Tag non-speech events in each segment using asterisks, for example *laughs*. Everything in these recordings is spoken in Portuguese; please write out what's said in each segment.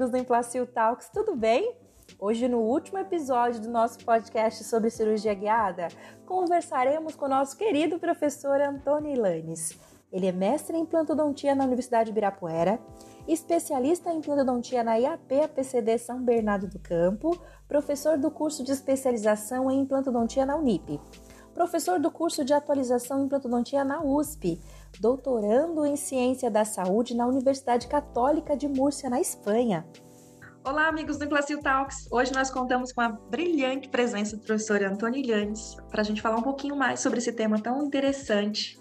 amigos do Implacil Talks, tudo bem? Hoje, no último episódio do nosso podcast sobre cirurgia guiada, conversaremos com o nosso querido professor Antônio Ilanes. Ele é mestre em implantodontia na Universidade de especialista em implantodontia na IAP APCD São Bernardo do Campo, professor do curso de especialização em implantodontia na Unip, professor do curso de atualização em implantodontia na USP, doutorando em ciência da saúde na Universidade Católica de Múrcia, na Espanha. Olá, amigos do Classio Talks. Hoje nós contamos com a brilhante presença do professor Antônio Llanes para a gente falar um pouquinho mais sobre esse tema tão interessante,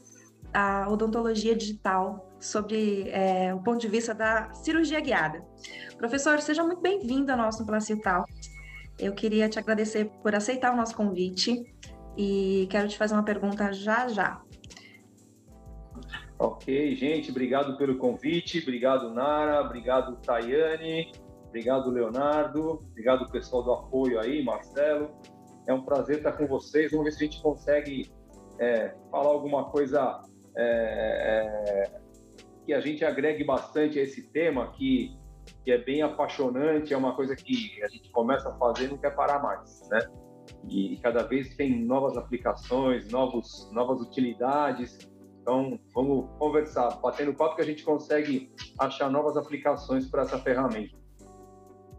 a odontologia digital, sobre é, o ponto de vista da cirurgia guiada. Professor, seja muito bem-vindo ao nosso Classio Talks. Eu queria te agradecer por aceitar o nosso convite e quero te fazer uma pergunta já já. Ok, gente, obrigado pelo convite, obrigado Nara, obrigado Tayane, obrigado Leonardo, obrigado pessoal do apoio aí, Marcelo. É um prazer estar com vocês. Vamos ver se a gente consegue é, falar alguma coisa é, é, que a gente agregue bastante a esse tema, que, que é bem apaixonante, é uma coisa que a gente começa a fazer e não quer parar mais, né? E cada vez tem novas aplicações, novos, novas utilidades então, vamos conversar, batendo papo que a gente consegue achar novas aplicações para essa ferramenta.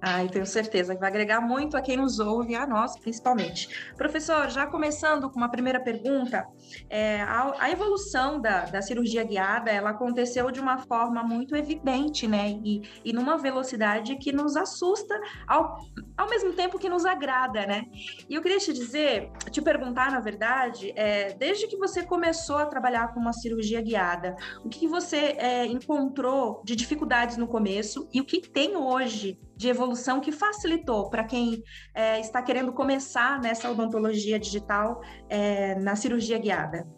Ai, tenho certeza que vai agregar muito a quem nos ouve, a nós principalmente. Professor, já começando com uma primeira pergunta, é, a, a, evolução da, da, cirurgia guiada, ela aconteceu de uma forma muito evidente, né? E, e numa velocidade que nos assusta, ao, ao mesmo tempo que nos agrada, né? E eu queria te dizer, te perguntar, na verdade, é, desde que você começou a trabalhar com uma cirurgia guiada, o que você é, encontrou de dificuldades no começo e o que tem hoje de evolução que facilitou para quem é, está querendo começar nessa odontologia digital é, na cirurgia guiada?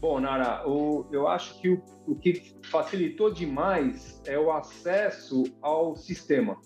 Bom, Nara, o, eu acho que o, o que facilitou demais é o acesso ao sistema,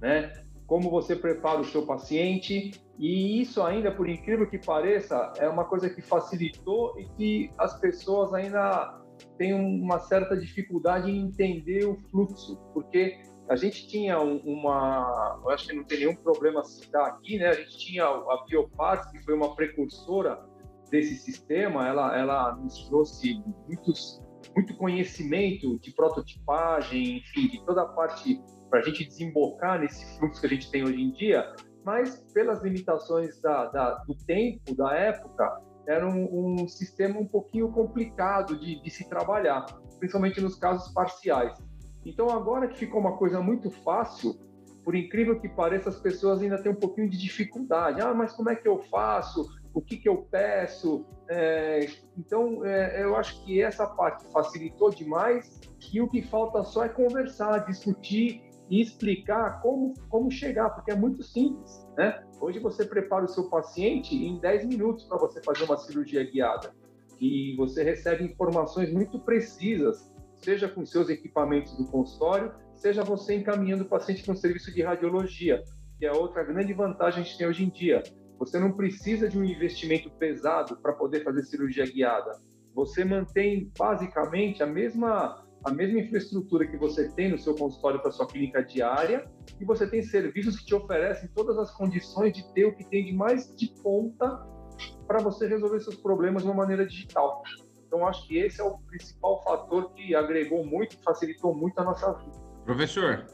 né? Como você prepara o seu paciente e isso ainda, por incrível que pareça, é uma coisa que facilitou e que as pessoas ainda têm uma certa dificuldade em entender o fluxo, porque a gente tinha uma, eu acho que não tem nenhum problema citar aqui, né? A gente tinha a Bioparts, que foi uma precursora desse sistema, ela, ela nos trouxe muitos, muito conhecimento de prototipagem, enfim, de toda a parte para a gente desembocar nesse fluxo que a gente tem hoje em dia, mas pelas limitações da, da do tempo, da época, era um, um sistema um pouquinho complicado de, de se trabalhar, principalmente nos casos parciais. Então, agora que ficou uma coisa muito fácil, por incrível que pareça, as pessoas ainda têm um pouquinho de dificuldade. Ah, mas como é que eu faço? O que, que eu peço? É, então, é, eu acho que essa parte facilitou demais e o que falta só é conversar, discutir e explicar como, como chegar, porque é muito simples. Né? Hoje você prepara o seu paciente em 10 minutos para você fazer uma cirurgia guiada e você recebe informações muito precisas seja com seus equipamentos do consultório, seja você encaminhando o paciente para um serviço de radiologia, que é outra grande vantagem que a gente tem hoje em dia. Você não precisa de um investimento pesado para poder fazer cirurgia guiada. Você mantém basicamente a mesma a mesma infraestrutura que você tem no seu consultório para sua clínica diária e você tem serviços que te oferecem todas as condições de ter o que tem de mais de ponta para você resolver seus problemas de uma maneira digital. Então, acho que esse é o principal fator que agregou muito, facilitou muito a nossa vida. Professor,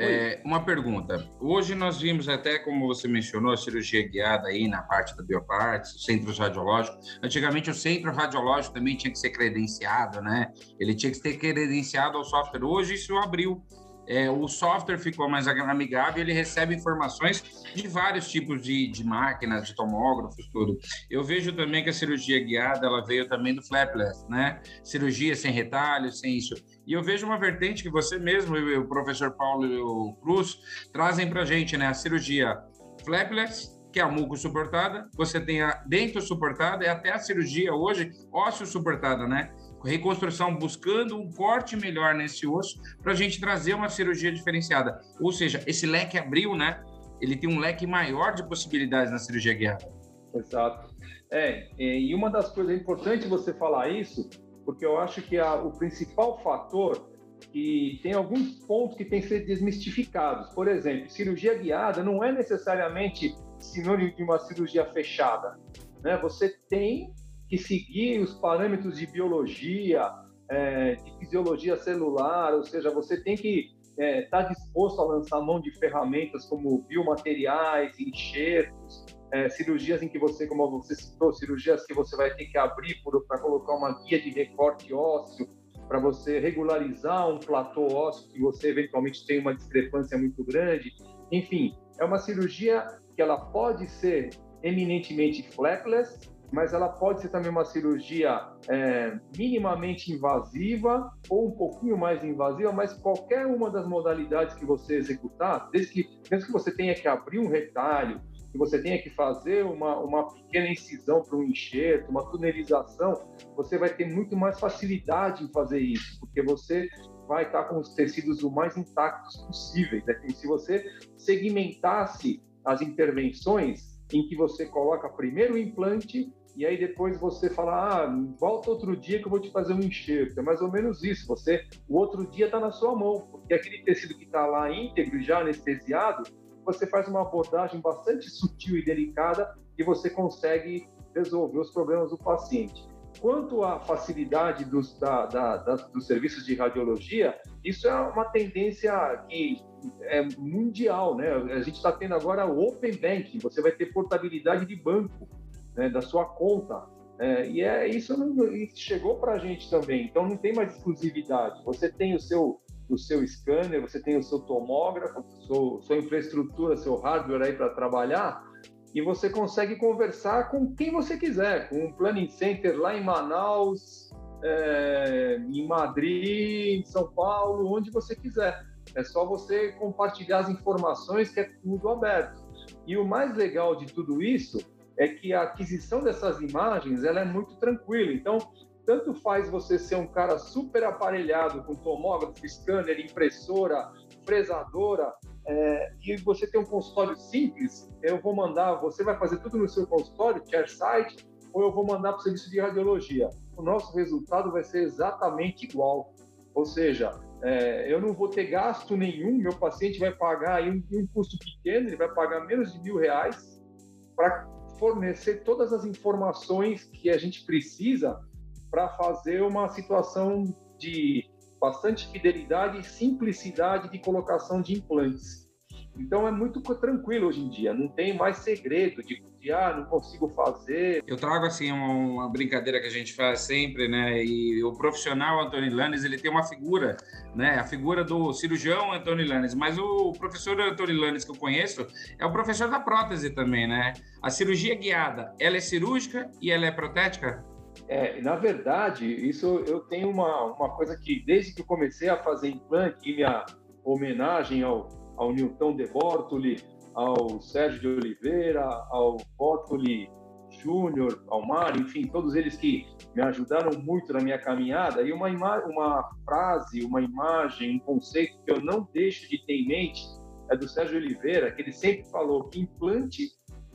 é, uma pergunta. Hoje nós vimos até, como você mencionou, a cirurgia guiada aí na parte da biopartes, centros radiológicos. Antigamente o centro radiológico também tinha que ser credenciado, né? Ele tinha que ser credenciado ao software. Hoje isso abriu é, o software ficou mais amigável, ele recebe informações de vários tipos de, de máquinas, de tomógrafos, tudo. Eu vejo também que a cirurgia guiada, ela veio também do flapless, né? Cirurgia sem retalhos, sem isso. E eu vejo uma vertente que você mesmo, e o professor Paulo e o Cruz, trazem para gente, né? A cirurgia flapless, que é a muco suportada, você tem a dentro suportada e até a cirurgia hoje ósseo suportada, né? Reconstrução buscando um corte melhor nesse osso para a gente trazer uma cirurgia diferenciada. Ou seja, esse leque abriu, né? Ele tem um leque maior de possibilidades na cirurgia guiada. Exato. É, e uma das coisas é importante você falar isso, porque eu acho que a, o principal fator que tem alguns pontos que têm que ser desmistificados. Por exemplo, cirurgia guiada não é necessariamente sinônimo de uma cirurgia fechada. Né? Você tem que seguir os parâmetros de biologia, é, de fisiologia celular, ou seja, você tem que estar é, tá disposto a lançar mão de ferramentas como biomateriais, enxertos, é, cirurgias em que você, como você citou, cirurgias que você vai ter que abrir para colocar uma guia de recorte ósseo, para você regularizar um platô ósseo que você eventualmente tem uma discrepância muito grande. Enfim, é uma cirurgia que ela pode ser eminentemente fleckless, mas ela pode ser também uma cirurgia é, minimamente invasiva ou um pouquinho mais invasiva, mas qualquer uma das modalidades que você executar, desde que, mesmo que você tenha que abrir um retalho, que você tenha que fazer uma, uma pequena incisão para um enxerto, uma tunelização, você vai ter muito mais facilidade em fazer isso, porque você vai estar com os tecidos o mais intactos possíveis. Né? se você segmentasse as intervenções em que você coloca primeiro o implante e aí depois você fala, ah, volta outro dia que eu vou te fazer um enxerto. É mais ou menos isso. Você, o outro dia está na sua mão, porque aquele tecido que está lá íntegro, já anestesiado, você faz uma abordagem bastante sutil e delicada e você consegue resolver os problemas do paciente. Quanto à facilidade dos, da, da, da, dos serviços de radiologia, isso é uma tendência que é mundial, né? A gente está tendo agora o Open Banking, você vai ter portabilidade de banco né, da sua conta. É, e é isso, isso chegou para a gente também. Então não tem mais exclusividade. Você tem o seu o seu scanner, você tem o seu tomógrafo, sua, sua infraestrutura, seu hardware aí para trabalhar, e você consegue conversar com quem você quiser, com um planning center lá em Manaus, é, em Madrid, em São Paulo, onde você quiser. É só você compartilhar as informações que é tudo aberto. E o mais legal de tudo isso é que a aquisição dessas imagens ela é muito tranquila. Então, tanto faz você ser um cara super aparelhado com tomógrafo, scanner, impressora, fresadora, é, e você tem um consultório simples, eu vou mandar, você vai fazer tudo no seu consultório, site, ou eu vou mandar para o serviço de radiologia. O nosso resultado vai ser exatamente igual. Ou seja, é, eu não vou ter gasto nenhum, meu paciente vai pagar um, um custo pequeno, ele vai pagar menos de mil reais para fornecer todas as informações que a gente precisa para fazer uma situação de bastante fidelidade e simplicidade de colocação de implantes. Então é muito tranquilo hoje em dia, não tem mais segredo de, de ah, não consigo fazer. Eu trago assim uma, uma, brincadeira que a gente faz sempre, né? E o profissional Antônio Lanes, ele tem uma figura, né? A figura do cirurgião Antônio Lanes, mas o professor Antônio Lanes que eu conheço é o professor da prótese também, né? A cirurgia guiada, ela é cirúrgica e ela é protética? É, na verdade, isso eu tenho uma, uma coisa que, desde que eu comecei a fazer implante, e minha homenagem ao, ao Newton de Bortoli, ao Sérgio de Oliveira, ao Bortoli Júnior, ao Mário, enfim, todos eles que me ajudaram muito na minha caminhada. E uma, uma frase, uma imagem, um conceito que eu não deixo de ter em mente é do Sérgio Oliveira, que ele sempre falou que implante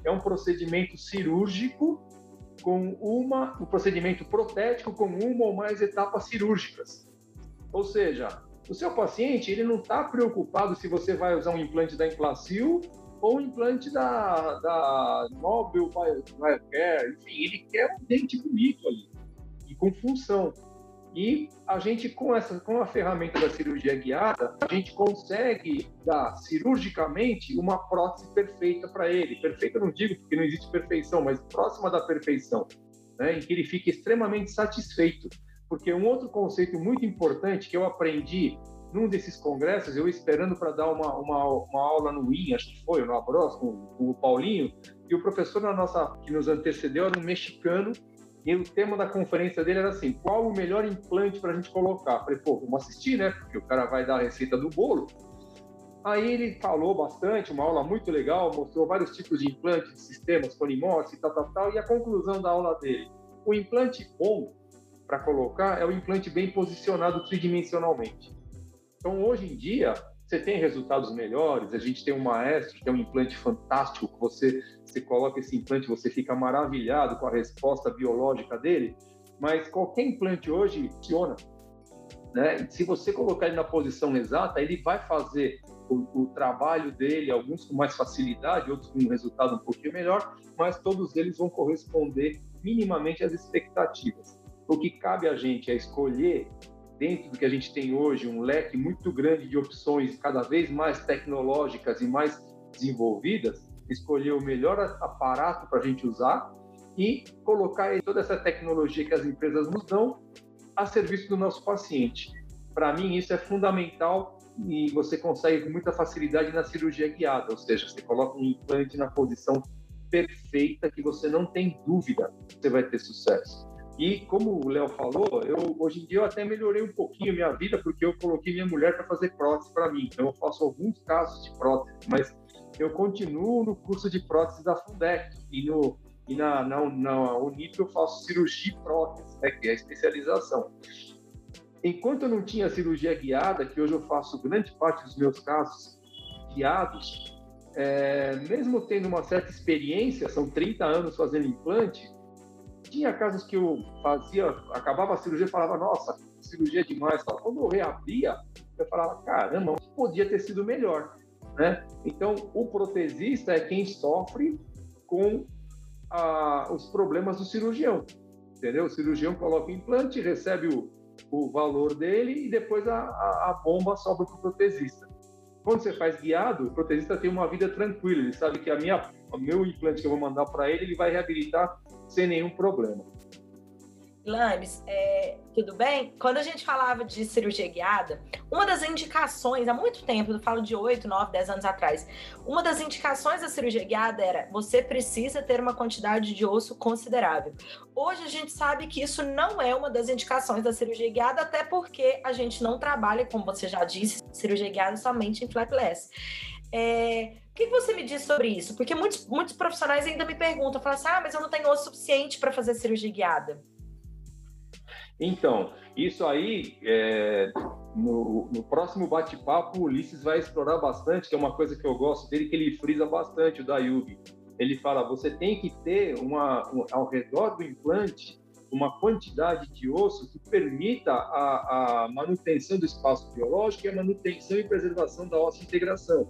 é um procedimento cirúrgico com uma, um procedimento protético com uma ou mais etapas cirúrgicas. Ou seja, o seu paciente ele não está preocupado se você vai usar um implante da Implacil ou um implante da, da Nobel Biocare, enfim, ele quer um dente bonito ali e com função. E a gente, com, essa, com a ferramenta da cirurgia guiada, a gente consegue dar cirurgicamente uma prótese perfeita para ele. Perfeita não digo porque não existe perfeição, mas próxima da perfeição, né? em que ele fique extremamente satisfeito. Porque um outro conceito muito importante que eu aprendi num desses congressos, eu esperando para dar uma, uma, uma, aula no IN, acho que foi, no Abros, com, com o Paulinho, e o professor na nossa, que nos antecedeu era um mexicano e o tema da conferência dele era assim: qual o melhor implante para a gente colocar? Falei, pô, vamos assistir, né? Porque o cara vai dar a receita do bolo. Aí ele falou bastante, uma aula muito legal, mostrou vários tipos de implantes, sistemas, polimorse, tal, tal, tal, e a conclusão da aula dele. O implante bom para colocar é o implante bem posicionado tridimensionalmente. Então, hoje em dia, você tem resultados melhores, a gente tem um maestro que é um implante fantástico, que você, você coloca esse implante, você fica maravilhado com a resposta biológica dele, mas qualquer implante hoje funciona. Né? Se você colocar ele na posição exata, ele vai fazer o, o, trabalho dele, alguns com mais facilidade, outros com um resultado um pouquinho melhor, mas todos eles vão corresponder minimamente às expectativas. O que cabe a gente é escolher, dentro do que a gente tem hoje, um leque muito grande de opções, cada vez mais tecnológicas e mais desenvolvidas, escolher o melhor aparato para a gente usar e colocar toda essa tecnologia que as empresas nos dão a serviço do nosso paciente. Para mim, isso é fundamental e você consegue com muita facilidade na cirurgia guiada, ou seja, você coloca um implante na posição perfeita que você não tem dúvida que você vai ter sucesso. E como o Léo falou, eu hoje em dia eu até melhorei um pouquinho minha vida porque eu coloquei minha mulher para fazer prótese para mim. Então eu faço alguns casos de prótese, mas eu continuo no curso de prótese da Fundec e no e na, na, na Unip eu faço cirurgia prótese, né, que é a especialização. Enquanto eu não tinha cirurgia guiada, que hoje eu faço grande parte dos meus casos guiados, é, mesmo tendo uma certa experiência, são 30 anos fazendo implante, tinha casos que eu fazia, acabava a cirurgia e falava, nossa, cirurgia é demais. Quando eu reabria, eu falava, caramba, podia ter sido melhor. Né? Então, o protesista é quem sofre com a, os problemas do cirurgião, entendeu? O cirurgião coloca o implante, recebe o, o valor dele e depois a, a, a bomba sobra para o protesista. Quando você faz guiado, o protesista tem uma vida tranquila, ele sabe que a minha, meu implante que eu vou mandar para ele, ele vai reabilitar sem nenhum problema. Lames, é, tudo bem? Quando a gente falava de cirurgia guiada, uma das indicações, há muito tempo, eu falo de 8, 9, 10 anos atrás, uma das indicações da cirurgia guiada era você precisa ter uma quantidade de osso considerável. Hoje a gente sabe que isso não é uma das indicações da cirurgia guiada, até porque a gente não trabalha, como você já disse, cirurgia guiada somente em flapless. É, o que você me diz sobre isso? Porque muitos, muitos profissionais ainda me perguntam, falam assim, ah, mas eu não tenho osso suficiente para fazer cirurgia guiada. Então, isso aí, é, no, no, próximo bate-papo, o Ulisses vai explorar bastante, que é uma coisa que eu gosto dele, que ele frisa bastante, o da Yugi. Ele fala, você tem que ter uma, um, ao redor do implante uma quantidade de osso que permita a, a, manutenção do espaço biológico e a manutenção e preservação da ossa integração,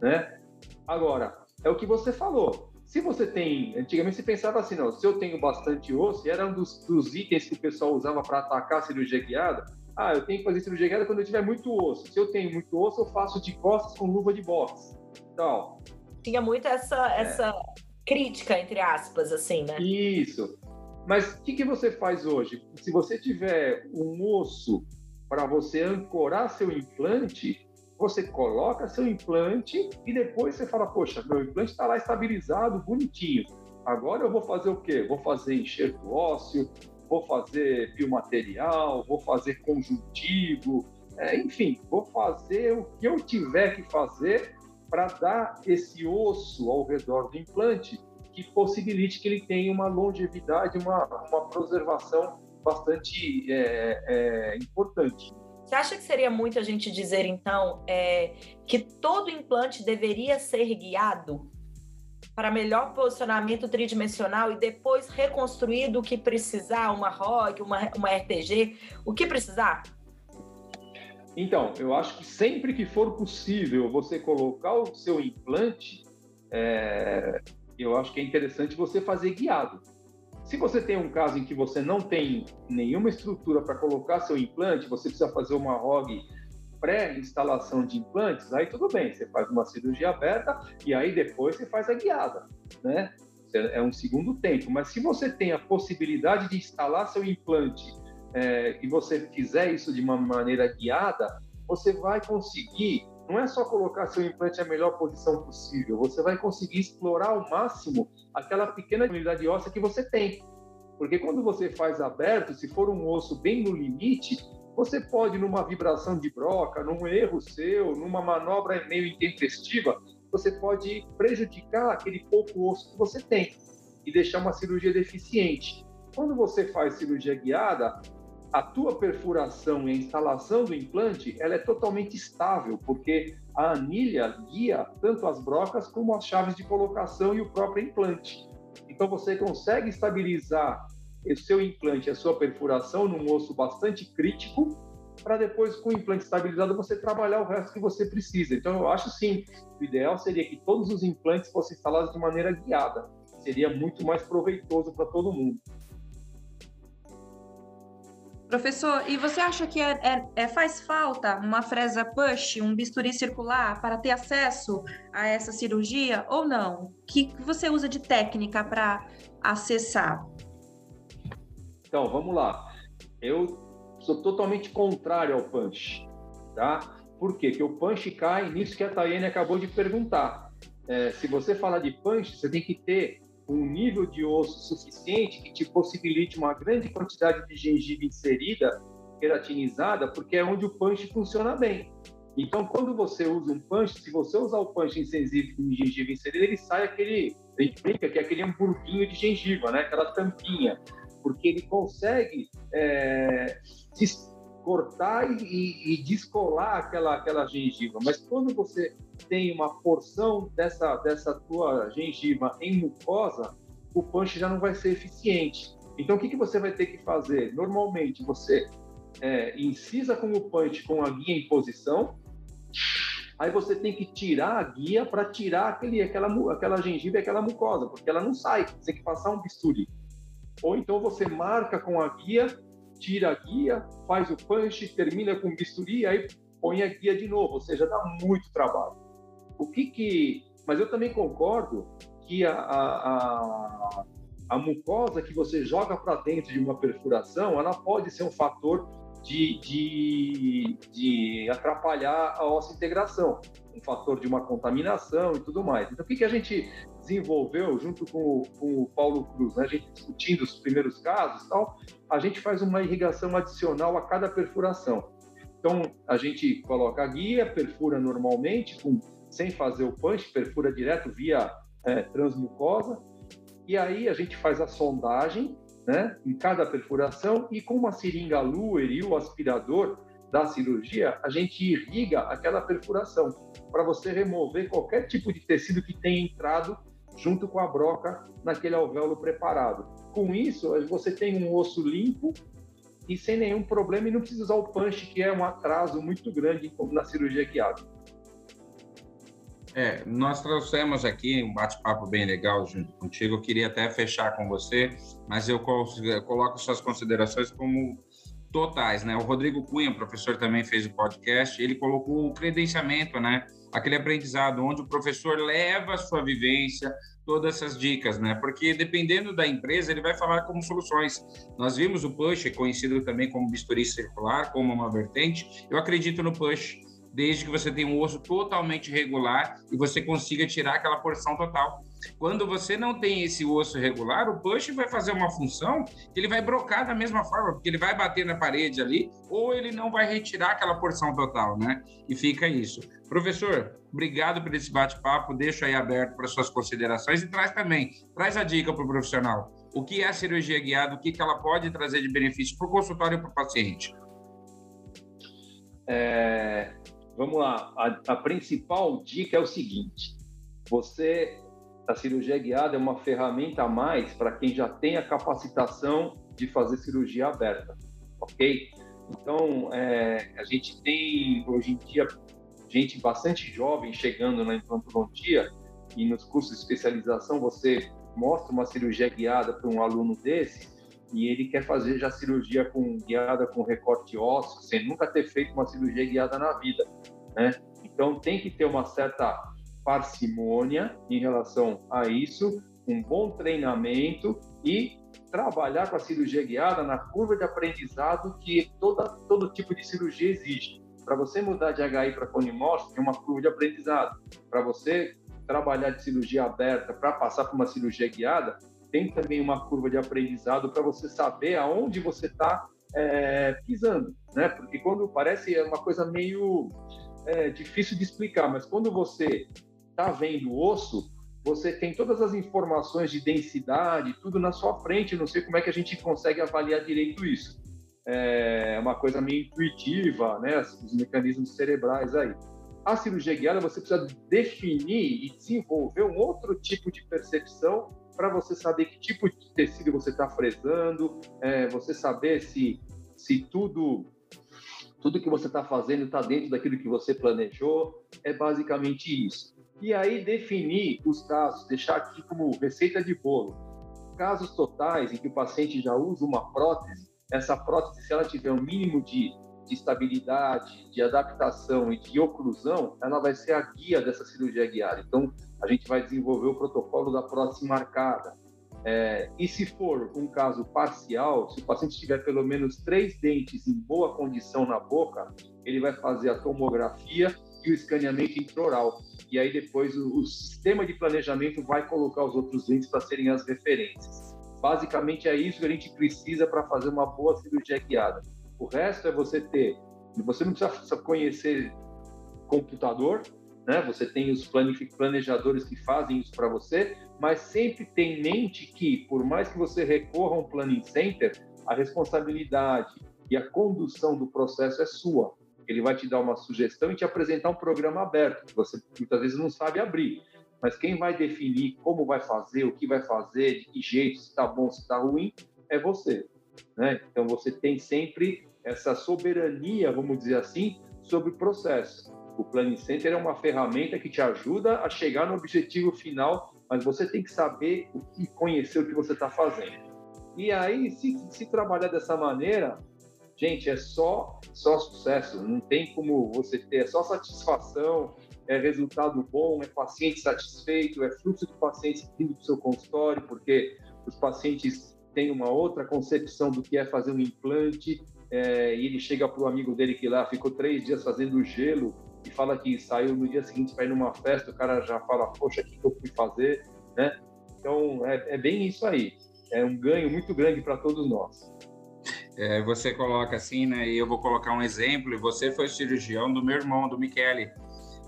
né? Agora, é o que você falou. Se você tem, antigamente você pensava assim, não, se eu tenho bastante osso, e era um dos, dos itens que o pessoal usava para atacar a cirurgia guiada, ah, eu tenho que fazer cirurgia guiada quando eu tiver muito osso. Se eu tenho muito osso, eu faço de costas com luva de boxe. Então, Tinha muito essa, é. essa crítica, entre aspas, assim, né? Isso. Mas o que, que você faz hoje? Se você tiver um osso para você ancorar seu implante, você coloca seu implante e depois você fala, poxa, meu implante está lá estabilizado, bonitinho. Agora eu vou fazer o quê? Vou fazer enxerto ósseo, vou fazer biomaterial, vou fazer conjuntivo, é, enfim, vou fazer o que eu tiver que fazer para dar esse osso ao redor do implante que possibilite que ele tenha uma longevidade, uma, uma preservação bastante é, é, importante. Você acha que seria muito a gente dizer, então, é, que todo implante deveria ser guiado para melhor posicionamento tridimensional e depois reconstruído o que precisar, uma ROG, uma, uma RTG, o que precisar? Então, eu acho que sempre que for possível você colocar o seu implante, é, eu acho que é interessante você fazer guiado. Se você tem um caso em que você não tem nenhuma estrutura para colocar seu implante, você precisa fazer uma ROG pré-instalação de implantes, aí tudo bem, você faz uma cirurgia aberta e aí depois você faz a guiada, né? É um segundo tempo. Mas se você tem a possibilidade de instalar seu implante é, e você fizer isso de uma maneira guiada, você vai conseguir não é só colocar seu implante na melhor posição possível, você vai conseguir explorar ao máximo aquela pequena unidade óssea que você tem. Porque quando você faz aberto, se for um osso bem no limite, você pode, numa vibração de broca, num erro seu, numa manobra meio intempestiva, você pode prejudicar aquele pouco osso que você tem e deixar uma cirurgia deficiente. Quando você faz cirurgia guiada, a tua perfuração e a instalação do implante ela é totalmente estável, porque a anilha guia tanto as brocas como as chaves de colocação e o próprio implante. Então você consegue estabilizar o seu implante, a sua perfuração num osso bastante crítico para depois, com o implante estabilizado, você trabalhar o resto que você precisa. Então, eu acho sim, o ideal seria que todos os implantes fossem instalados de maneira guiada. Seria muito mais proveitoso para todo mundo. Professor, e você acha que é, é, é, faz falta uma fresa push, um bisturi circular, para ter acesso a essa cirurgia ou não? O que você usa de técnica para acessar? Então, vamos lá. Eu sou totalmente contrário ao punch, tá? Por quê? Porque o punch cai nisso que a Tayane acabou de perguntar. É, se você falar de punch, você tem que ter um nível de osso suficiente que te possibilite uma grande quantidade de gengiva inserida, queratinizada, porque é onde o punch funciona bem. Então, quando você usa um punch, se você usar o punch com gengiva inserida, ele sai aquele, a gente brinca que é aquele hamburguinho de gengiva, né? aquela tampinha, porque ele consegue é, cortar e, e, descolar aquela, aquela gengiva. Mas quando você tem uma porção dessa, dessa tua gengiva em mucosa, o punch já não vai ser eficiente. Então, o que, que você vai ter que fazer? Normalmente, você é, incisa com o punch com a guia em posição, aí você tem que tirar a guia para tirar aquele, aquela, aquela gengiva e aquela mucosa, porque ela não sai, você tem que passar um bisturi. Ou então você marca com a guia tira a guia, faz o punch, termina com bisturi, aí põe a guia de novo, ou seja, dá muito trabalho. O que que... Mas eu também concordo que a, a, a, a mucosa que você joga para dentro de uma perfuração, ela pode ser um fator de, de, de atrapalhar a ossa integração, um fator de uma contaminação e tudo mais. Então, o que, que a gente desenvolveu junto com, com o Paulo Cruz, né? a gente discutindo os primeiros casos tal, a gente faz uma irrigação adicional a cada perfuração. Então, a gente coloca a guia, perfura normalmente, com, sem fazer o punch, perfura direto via é, transmucosa, e aí a gente faz a sondagem né, em cada perfuração e com uma seringa Luer e o aspirador da cirurgia, a gente irriga aquela perfuração para você remover qualquer tipo de tecido que tenha entrado junto com a broca naquele alvéolo preparado. Com isso, você tem um osso limpo e sem nenhum problema e não precisa usar o punch, que é um atraso muito grande na cirurgia guiada. É, nós trouxemos aqui um bate-papo bem legal junto contigo. Eu queria até fechar com você, mas eu coloco suas considerações como totais, né? O Rodrigo Cunha, professor, também fez o podcast. Ele colocou o credenciamento, né? Aquele aprendizado onde o professor leva a sua vivência, todas essas dicas, né? Porque dependendo da empresa, ele vai falar como soluções. Nós vimos o push, conhecido também como bisturi circular, como uma vertente. Eu acredito no push desde que você tenha um osso totalmente regular e você consiga tirar aquela porção total. Quando você não tem esse osso regular, o push vai fazer uma função que ele vai brocar da mesma forma, porque ele vai bater na parede ali, ou ele não vai retirar aquela porção total, né? E fica isso. Professor, obrigado por esse bate-papo, deixo aí aberto para suas considerações e traz também, traz a dica para o profissional. O que é a cirurgia guiada, o que, que ela pode trazer de benefício para o consultório e para o paciente? É, vamos lá, a, a principal dica é o seguinte: você, a cirurgia guiada é uma ferramenta a mais para quem já tem a capacitação de fazer cirurgia aberta, ok? Então, é, a gente tem hoje em dia gente bastante jovem chegando na implantodontia e nos cursos de especialização você mostra uma cirurgia guiada para um aluno desse e ele quer fazer já cirurgia com guiada com recorte ósseo, sem nunca ter feito uma cirurgia guiada na vida, né? Então tem que ter uma certa parcimônia em relação a isso, um bom treinamento e trabalhar com a cirurgia guiada na curva de aprendizado que toda, todo tipo de cirurgia exige. Para você mudar de HI para conimorfo, tem uma curva de aprendizado. Para você trabalhar de cirurgia aberta para passar por uma cirurgia guiada, tem também uma curva de aprendizado para você saber aonde você está é, pisando, né? Porque quando parece é uma coisa meio é, difícil de explicar, mas quando você está vendo osso, você tem todas as informações de densidade, tudo na sua frente. Não sei como é que a gente consegue avaliar direito isso. É uma coisa meio intuitiva, né? Os mecanismos cerebrais aí. A cirurgia guiada você precisa definir e desenvolver um outro tipo de percepção para você saber que tipo de tecido você está fresando, é, você saber se, se tudo tudo que você está fazendo está dentro daquilo que você planejou. É basicamente isso. E aí definir os casos, deixar aqui como receita de bolo. Casos totais em que o paciente já usa uma prótese, essa prótese, se ela tiver um mínimo de, de estabilidade, de adaptação e de oclusão, ela vai ser a guia dessa cirurgia guiada. Então, a gente vai desenvolver o protocolo da prótese marcada, é, e se for um caso parcial, se o paciente tiver pelo menos três dentes em boa condição na boca, ele vai fazer a tomografia e o escaneamento intraoral. E aí depois o, o sistema de planejamento vai colocar os outros dentes para serem as referências. Basicamente é isso que a gente precisa para fazer uma boa cirurgia guiada. O resto é você ter, você não precisa conhecer computador, né? Você tem os planejadores que fazem isso para você, mas sempre tem em mente que, por mais que você recorra a um planning center, a responsabilidade e a condução do processo é sua. Ele vai te dar uma sugestão e te apresentar um programa aberto, que você muitas vezes não sabe abrir. Mas quem vai definir como vai fazer, o que vai fazer, de que jeito, se está bom, se está ruim, é você. Né? Então você tem sempre essa soberania, vamos dizer assim, sobre o processo. O Planning Center é uma ferramenta que te ajuda a chegar no objetivo final, mas você tem que saber que conhecer o que você está fazendo. E aí, se, se trabalhar dessa maneira, gente, é só só sucesso. Não tem como você ter, é só satisfação, é resultado bom, é paciente satisfeito, é fluxo de pacientes vindo para o seu consultório, porque os pacientes têm uma outra concepção do que é fazer um implante, é, e ele chega para o amigo dele que lá ficou três dias fazendo gelo e fala que saiu no dia seguinte para ir numa festa, o cara já fala, poxa, o que eu fui fazer, né? Então, é, é bem isso aí. É um ganho muito grande para todos nós. É, você coloca assim, né? E eu vou colocar um exemplo. Você foi cirurgião do meu irmão, do Michele.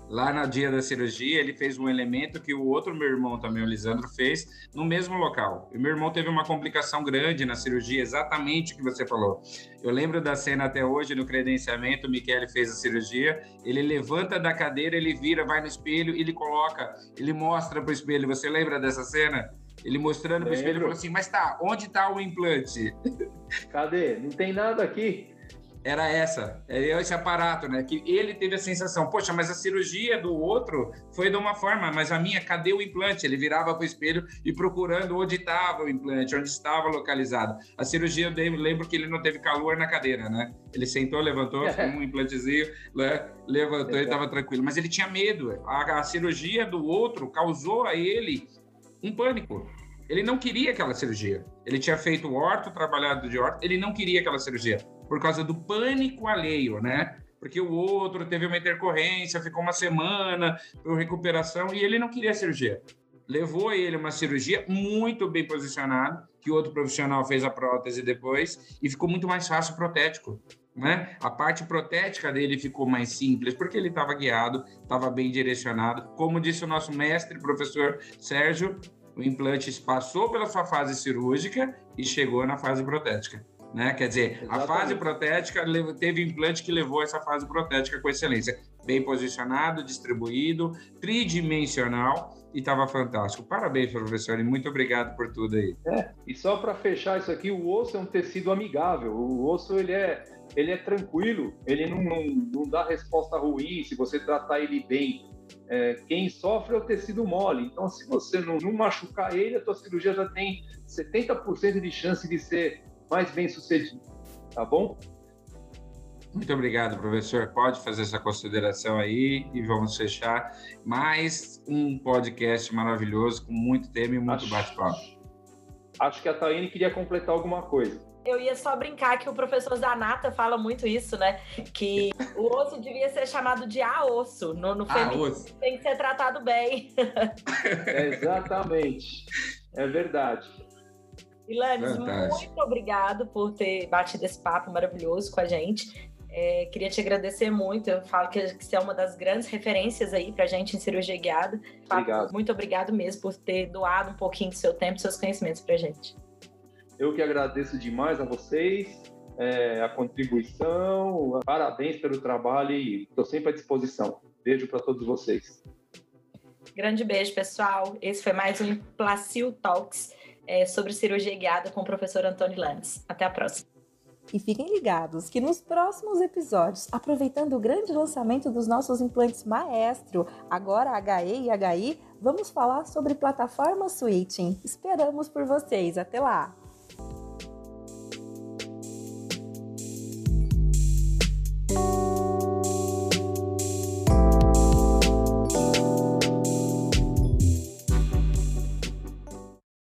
Lá no dia da cirurgia, ele fez um elemento que o outro meu irmão também, o Lisandro, fez no mesmo local. E meu irmão teve uma complicação grande na cirurgia, exatamente o que você falou. Eu lembro da cena até hoje no credenciamento, o Michele fez a cirurgia, ele levanta da cadeira, ele vira, vai no espelho, ele coloca, ele mostra para o espelho. Você lembra dessa cena? Ele mostrando para o espelho e falou assim: Mas tá, onde está o implante? *laughs* Cadê? Não tem nada aqui era essa, era esse aparato, né? Que ele teve a sensação, poxa, mas a cirurgia do outro foi de uma forma, mas a minha, cadê o implante? Ele virava para o espelho e procurando onde estava o implante, onde estava localizado. A cirurgia, eu lembro que ele não teve calor na cadeira, né? Ele sentou, levantou, *laughs* um implantezinho, né? levantou e estava tranquilo. Mas ele tinha medo. A, a cirurgia do outro causou a ele um pânico. Ele não queria aquela cirurgia. Ele tinha feito orto, trabalhado de orto, ele não queria aquela cirurgia por causa do pânico alheio, né? Porque o outro teve uma intercorrência, ficou uma semana por recuperação e ele não queria cirurgia. Levou ele uma cirurgia muito bem posicionada, que outro profissional fez a prótese depois e ficou muito mais fácil protético. Né? A parte protética dele ficou mais simples, porque ele estava guiado, estava bem direcionado. Como disse o nosso mestre, professor Sérgio, o implante passou pela sua fase cirúrgica e chegou na fase protética. Né? Quer dizer, Exatamente. a fase protética teve implante que levou essa fase protética com excelência. Bem posicionado, distribuído, tridimensional e estava fantástico. Parabéns, professor, e muito obrigado por tudo aí. É, e só para fechar isso aqui, o osso é um tecido amigável. O osso ele é, ele é tranquilo, ele não, não, não dá resposta ruim se você tratar ele bem. É, quem sofre é o tecido mole. Então, se você não, não machucar ele, a tua cirurgia já tem 70% de chance de ser mais bem sucedido. Tá bom? Muito obrigado, professor. Pode fazer essa consideração aí e vamos fechar mais um podcast maravilhoso com muito tema e muito bate-papo. Acho que a Taine queria completar alguma coisa. Eu ia só brincar que o professor Zanata fala muito isso, né? Que o osso devia ser chamado de a-osso. No, no feminino tem que ser tratado bem. É exatamente. É verdade. Ilanes, muito obrigado por ter batido esse papo maravilhoso com a gente. É, queria te agradecer muito. Eu falo que você é uma das grandes referências aí para a gente em cirurgia guiada. Obrigado. Muito obrigado mesmo por ter doado um pouquinho do seu tempo e seus conhecimentos para a gente. Eu que agradeço demais a vocês, é, a contribuição, parabéns pelo trabalho e estou sempre à disposição. Beijo para todos vocês. Grande beijo, pessoal. Esse foi mais um Placil Talks é, sobre cirurgia guiada com o professor Antônio Landes. Até a próxima. E fiquem ligados que nos próximos episódios, aproveitando o grande lançamento dos nossos implantes Maestro, agora HE e HI, vamos falar sobre plataforma switching. Esperamos por vocês. Até lá!